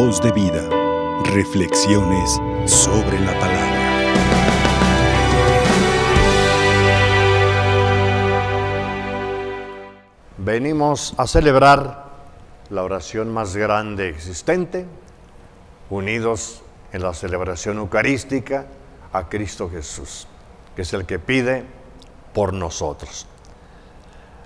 Voz de vida. Reflexiones sobre la palabra. Venimos a celebrar la oración más grande existente, unidos en la celebración eucarística a Cristo Jesús, que es el que pide por nosotros.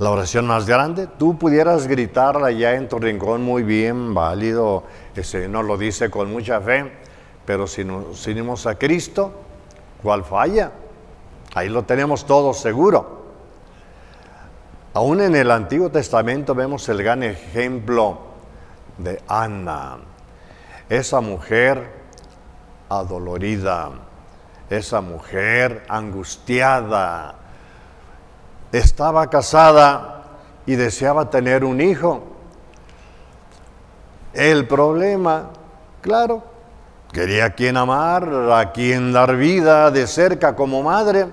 La oración más grande, tú pudieras gritarla ya en tu rincón muy bien, válido, ese no lo dice con mucha fe, pero si nos unimos a Cristo, ¿cuál falla? Ahí lo tenemos todo seguro. Aún en el Antiguo Testamento vemos el gran ejemplo de Ana, esa mujer adolorida, esa mujer angustiada, estaba casada y deseaba tener un hijo. El problema, claro, quería a quien amar, a quien dar vida de cerca como madre,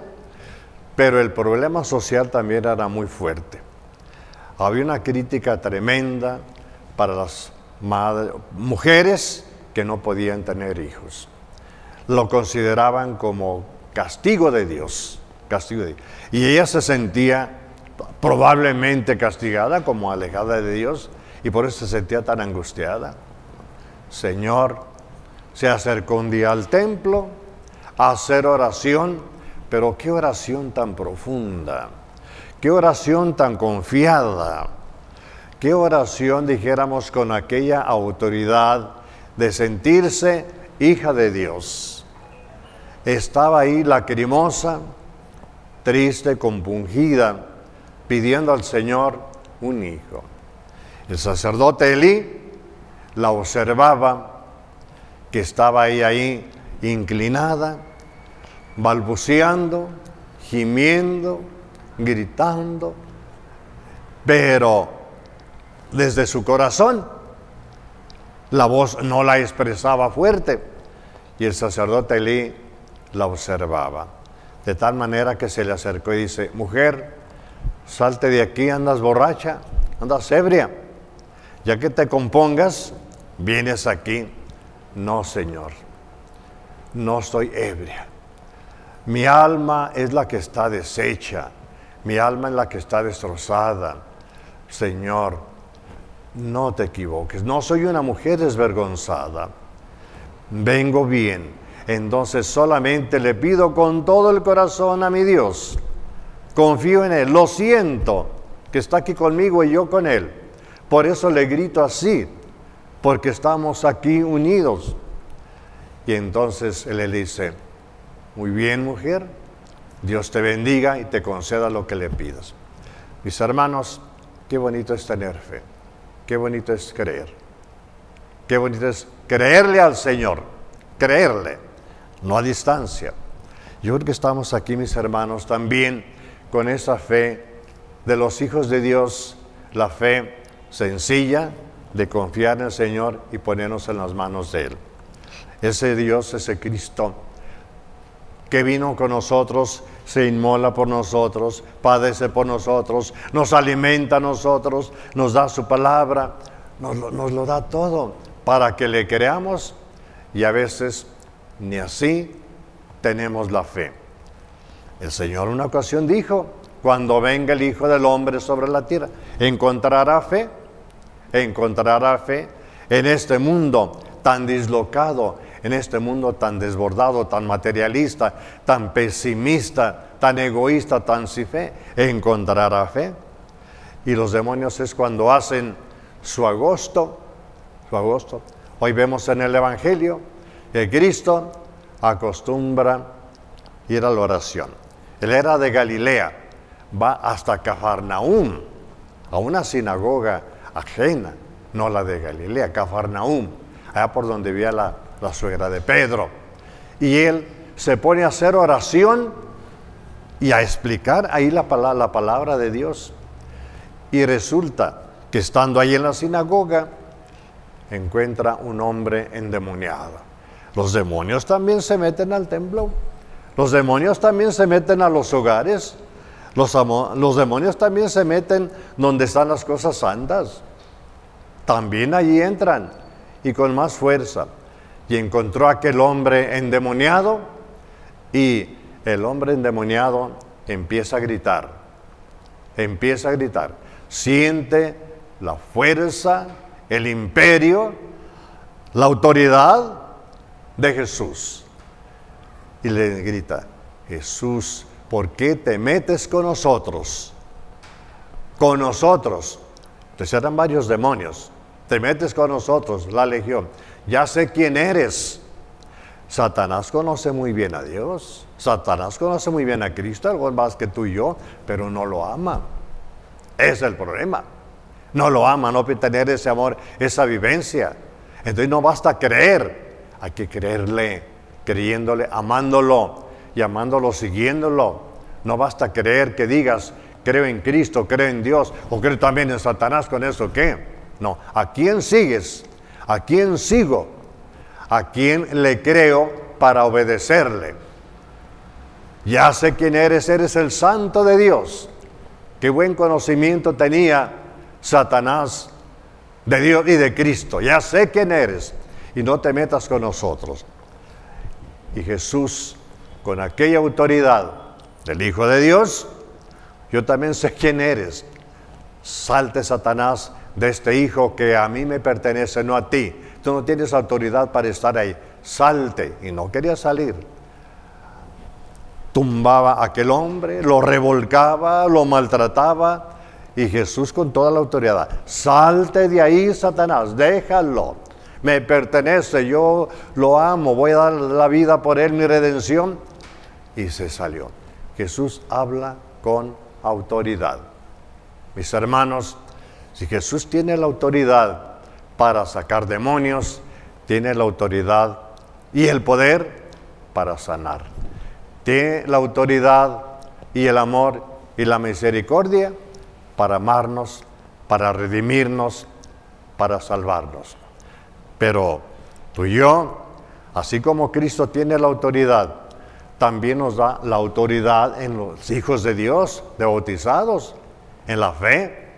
pero el problema social también era muy fuerte. Había una crítica tremenda para las mujeres que no podían tener hijos. Lo consideraban como castigo de Dios, castigo. Y ella se sentía probablemente castigada como alejada de Dios y por eso se sentía tan angustiada. Señor, se acercó un día al templo a hacer oración, pero qué oración tan profunda, qué oración tan confiada, qué oración dijéramos con aquella autoridad de sentirse hija de Dios. Estaba ahí lacrimosa, triste, compungida, pidiendo al Señor un hijo. El sacerdote Elí la observaba, que estaba ahí, ahí, inclinada, balbuceando, gimiendo, gritando, pero desde su corazón la voz no la expresaba fuerte y el sacerdote Elí la observaba. De tal manera que se le acercó y dice, mujer, salte de aquí, andas borracha, andas ebria. Ya que te compongas, vienes aquí. No, Señor, no estoy ebria. Mi alma es la que está deshecha, mi alma es la que está destrozada. Señor, no te equivoques, no soy una mujer desvergonzada. Vengo bien entonces solamente le pido con todo el corazón a mi Dios. Confío en Él, lo siento que está aquí conmigo y yo con Él. Por eso le grito así, porque estamos aquí unidos. Y entonces Él le dice, muy bien mujer, Dios te bendiga y te conceda lo que le pidas. Mis hermanos, qué bonito es tener fe, qué bonito es creer, qué bonito es creerle al Señor, creerle no a distancia. Yo creo que estamos aquí, mis hermanos, también con esa fe de los hijos de Dios, la fe sencilla de confiar en el Señor y ponernos en las manos de Él. Ese Dios, ese Cristo que vino con nosotros, se inmola por nosotros, padece por nosotros, nos alimenta a nosotros, nos da su palabra, nos, nos lo da todo para que le creamos y a veces ni así tenemos la fe. El Señor una ocasión dijo, cuando venga el Hijo del Hombre sobre la tierra, encontrará fe, encontrará fe en este mundo tan dislocado, en este mundo tan desbordado, tan materialista, tan pesimista, tan egoísta, tan sin fe, encontrará fe. Y los demonios es cuando hacen su agosto, su agosto. Hoy vemos en el Evangelio que Cristo acostumbra ir a la oración. Él era de Galilea, va hasta Cafarnaúm, a una sinagoga ajena, no la de Galilea, Cafarnaúm, allá por donde vivía la, la suegra de Pedro. Y él se pone a hacer oración y a explicar ahí la, la palabra de Dios. Y resulta que estando ahí en la sinagoga, encuentra un hombre endemoniado. Los demonios también se meten al templo. Los demonios también se meten a los hogares. Los, demonios también se meten donde están las cosas santas. También allí entran y con más fuerza. Y encontró a aquel hombre endemoniado y el hombre endemoniado empieza a gritar, empieza a gritar, siente la fuerza, el imperio, la autoridad de Jesús. Y le grita, Jesús, ¿por qué te metes con nosotros? Con nosotros. Entonces eran varios demonios. Te metes con nosotros, la legión. Ya sé quién eres. Satanás conoce muy bien a Dios. Satanás conoce muy bien a Cristo, algo más que tú y yo, pero no lo ama. Es el problema. No lo ama, no puede tener ese amor, esa vivencia. Entonces no basta creer, hay que creerle, creyéndole, amándolo y amándolo, siguiéndolo. No basta creer que digas, creo en Cristo, creo en Dios, o creo también en Satanás, con eso qué. No, ¿a quién sigues? ¿A quién sigo? ¿A quién le creo para obedecerle? Ya sé quién eres, eres el santo de Dios. Qué buen conocimiento tenía Satanás de Dios y de Cristo. Ya sé quién eres y no te metas con nosotros. Y Jesús, con aquella autoridad del Hijo de Dios, yo también sé quién eres. Salte Satanás de este hijo que a mí me pertenece, no a ti. Tú no tienes autoridad para estar ahí. Salte. Y no quería salir. Tumbaba a aquel hombre, lo revolcaba, lo maltrataba y Jesús con toda la autoridad, salte de ahí, Satanás, déjalo. Me pertenece, yo lo amo, voy a dar la vida por él, mi redención. Y se salió. Jesús habla con autoridad. Mis hermanos, si Jesús tiene la autoridad para sacar demonios, tiene la autoridad y el poder para sanar. Tiene la autoridad y el amor y la misericordia para amarnos, para redimirnos, para salvarnos. Pero tú y yo, así como Cristo tiene la autoridad, también nos da la autoridad en los hijos de Dios, de bautizados, en la fe.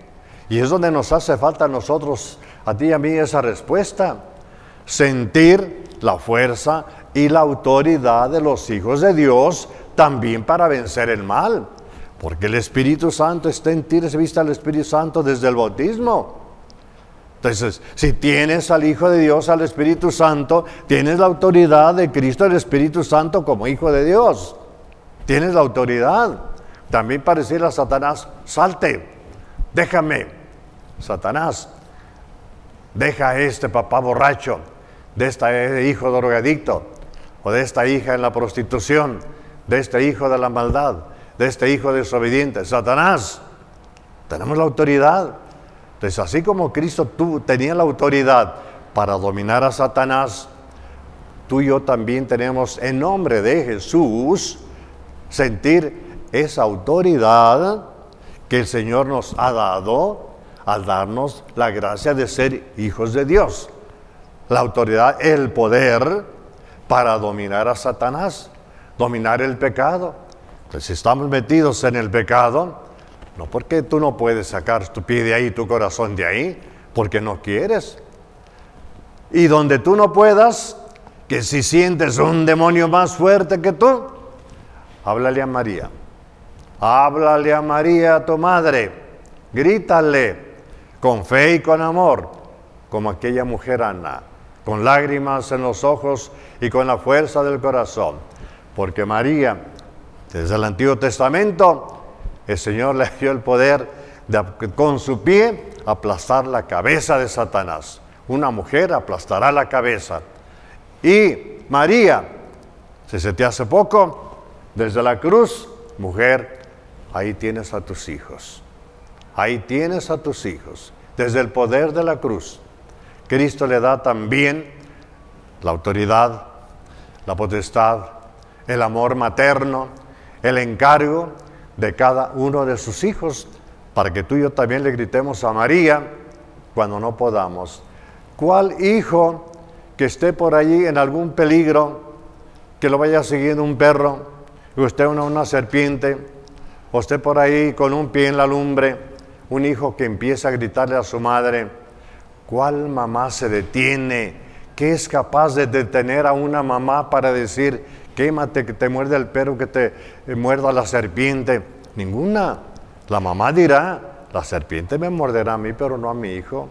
Y es donde nos hace falta a nosotros, a ti y a mí, esa respuesta. Sentir la fuerza y la autoridad de los hijos de Dios también para vencer el mal. Porque el Espíritu Santo está en ti, vista el Espíritu Santo desde el bautismo. Entonces, si tienes al Hijo de Dios, al Espíritu Santo, tienes la autoridad de Cristo, el Espíritu Santo, como Hijo de Dios. Tienes la autoridad. También para decirle a Satanás, salte, déjame. Satanás, deja a este papá borracho, de este hijo drogadicto, o de esta hija en la prostitución, de este hijo de la maldad de este hijo desobediente, Satanás. Tenemos la autoridad. Entonces, así como Cristo tenía la autoridad para dominar a Satanás, tú y yo también tenemos en nombre de Jesús sentir esa autoridad que el Señor nos ha dado al darnos la gracia de ser hijos de Dios. La autoridad, el poder para dominar a Satanás, dominar el pecado, si estamos metidos en el pecado, no porque tú no puedes sacar tu pie de ahí, tu corazón de ahí, porque no quieres. Y donde tú no puedas, que si sientes un demonio más fuerte que tú, háblale a María. Háblale a María, tu madre. Grítale con fe y con amor, como aquella mujer Ana, con lágrimas en los ojos y con la fuerza del corazón. Porque María desde el Antiguo Testamento, el Señor le dio el poder de con su pie aplastar la cabeza de Satanás. Una mujer aplastará la cabeza. Y María, si se te hace poco, desde la cruz, mujer, ahí tienes a tus hijos. Ahí tienes a tus hijos. Desde el poder de la cruz, Cristo le da también la autoridad, la potestad, el amor materno, el encargo de cada uno de sus hijos para que tú y yo también le gritemos a María cuando no podamos. ¿Cuál hijo que esté por allí en algún peligro, que lo vaya siguiendo un perro, usted una, una serpiente, o esté por ahí con un pie en la lumbre, un hijo que empieza a gritarle a su madre, ¿Cuál mamá se detiene? ¿Qué es capaz de detener a una mamá para decir, quémate, que te muerde el perro, que te eh, muerda la serpiente? Ninguna. La mamá dirá, la serpiente me morderá a mí, pero no a mi hijo.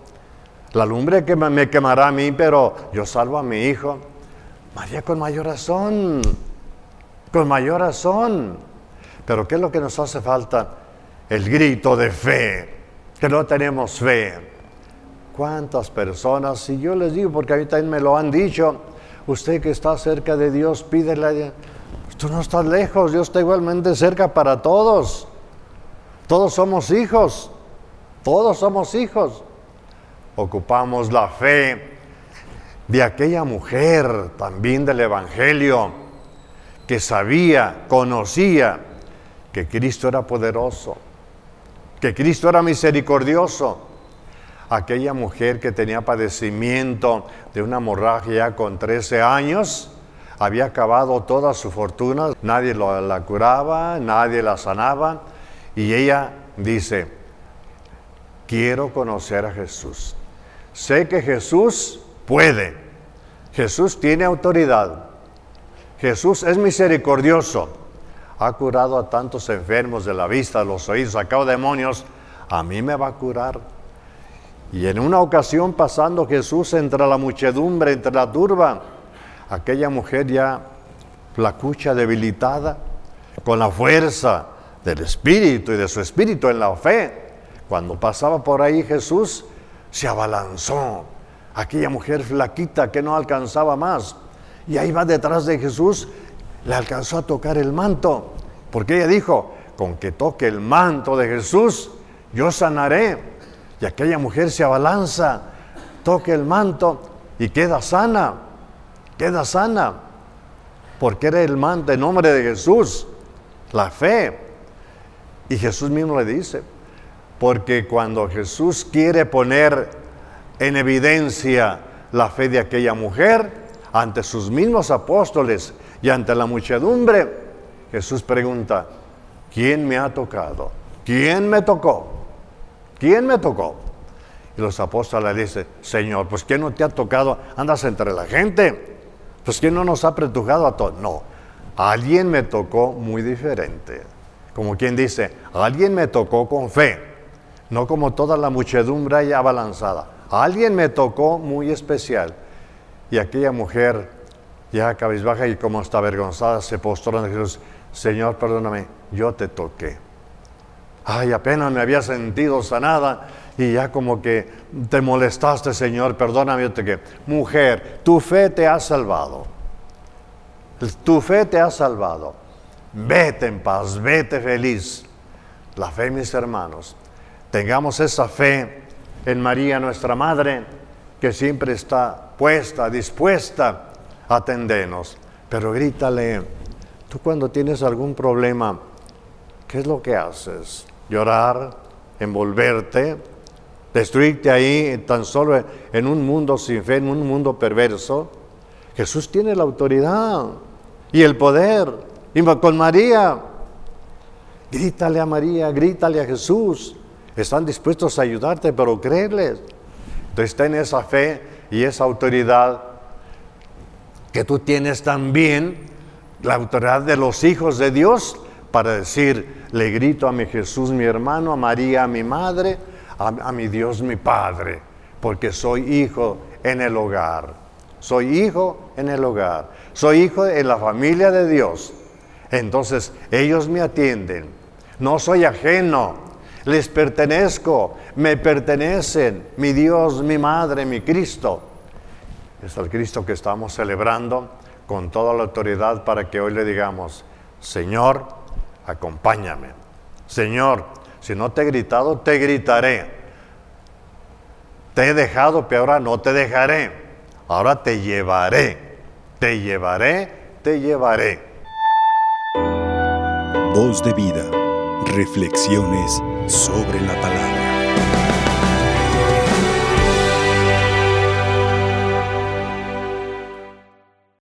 La lumbre que me quemará a mí, pero yo salvo a mi hijo. María con mayor razón, con mayor razón. Pero ¿qué es lo que nos hace falta? El grito de fe, que no tenemos fe. ¿Cuántas personas? Si yo les digo, porque a mí también me lo han dicho, usted que está cerca de Dios, pídele, tú no estás lejos, Dios está igualmente cerca para todos. Todos somos hijos, todos somos hijos. Ocupamos la fe de aquella mujer también del Evangelio que sabía, conocía que Cristo era poderoso, que Cristo era misericordioso. Aquella mujer que tenía padecimiento de una hemorragia con 13 años, había acabado toda su fortuna, nadie la curaba, nadie la sanaba, y ella dice, quiero conocer a Jesús. Sé que Jesús puede. Jesús tiene autoridad. Jesús es misericordioso. Ha curado a tantos enfermos de la vista, de los oídos, sacado demonios. A mí me va a curar. Y en una ocasión pasando Jesús entre la muchedumbre, entre la turba, aquella mujer ya flacucha, debilitada, con la fuerza del Espíritu y de su Espíritu en la fe. Cuando pasaba por ahí Jesús, se abalanzó. Aquella mujer flaquita que no alcanzaba más. Y ahí va detrás de Jesús, le alcanzó a tocar el manto. Porque ella dijo, con que toque el manto de Jesús, yo sanaré. Y aquella mujer se abalanza, toque el manto y queda sana. Queda sana. Porque era el manto en nombre de Jesús. La fe. Y Jesús mismo le dice, porque cuando Jesús quiere poner en evidencia la fe de aquella mujer ante sus mismos apóstoles y ante la muchedumbre, Jesús pregunta, ¿quién me ha tocado? ¿Quién me tocó? ¿Quién me tocó? Y los apóstoles le dicen, Señor, pues ¿quién no te ha tocado? Andas entre la gente. Pues ¿quién no nos ha apretujado a todos? No, alguien me tocó muy diferente. Como quien dice, alguien me tocó con fe no como toda la muchedumbre ya balanzada. alguien me tocó muy especial. Y aquella mujer, ya cabizbaja y como está avergonzada, se postró ante Jesús, Señor, perdóname, yo te toqué. Ay, apenas me había sentido sanada y ya como que te molestaste, Señor, perdóname, te toqué. Mujer, tu fe te ha salvado. Tu fe te ha salvado. Vete en paz, vete feliz. La fe, mis hermanos, Tengamos esa fe en María, nuestra Madre, que siempre está puesta, dispuesta a atendernos. Pero grítale, tú cuando tienes algún problema, ¿qué es lo que haces? Llorar, envolverte, destruirte ahí tan solo en un mundo sin fe, en un mundo perverso. Jesús tiene la autoridad y el poder. Y con María, grítale a María, grítale a Jesús están dispuestos a ayudarte, pero creerles. Entonces ten esa fe y esa autoridad que tú tienes también, la autoridad de los hijos de Dios, para decir, le grito a mi Jesús, mi hermano, a María, mi madre, a, a mi Dios, mi Padre, porque soy hijo en el hogar. Soy hijo en el hogar. Soy hijo en la familia de Dios. Entonces ellos me atienden. No soy ajeno les pertenezco, me pertenecen, mi Dios, mi Madre, mi Cristo. Es el Cristo que estamos celebrando con toda la autoridad para que hoy le digamos, Señor, acompáñame. Señor, si no te he gritado, te gritaré. Te he dejado, pero ahora no te dejaré. Ahora te llevaré. Te llevaré, te llevaré. Voz de vida. Reflexiones sobre la palabra.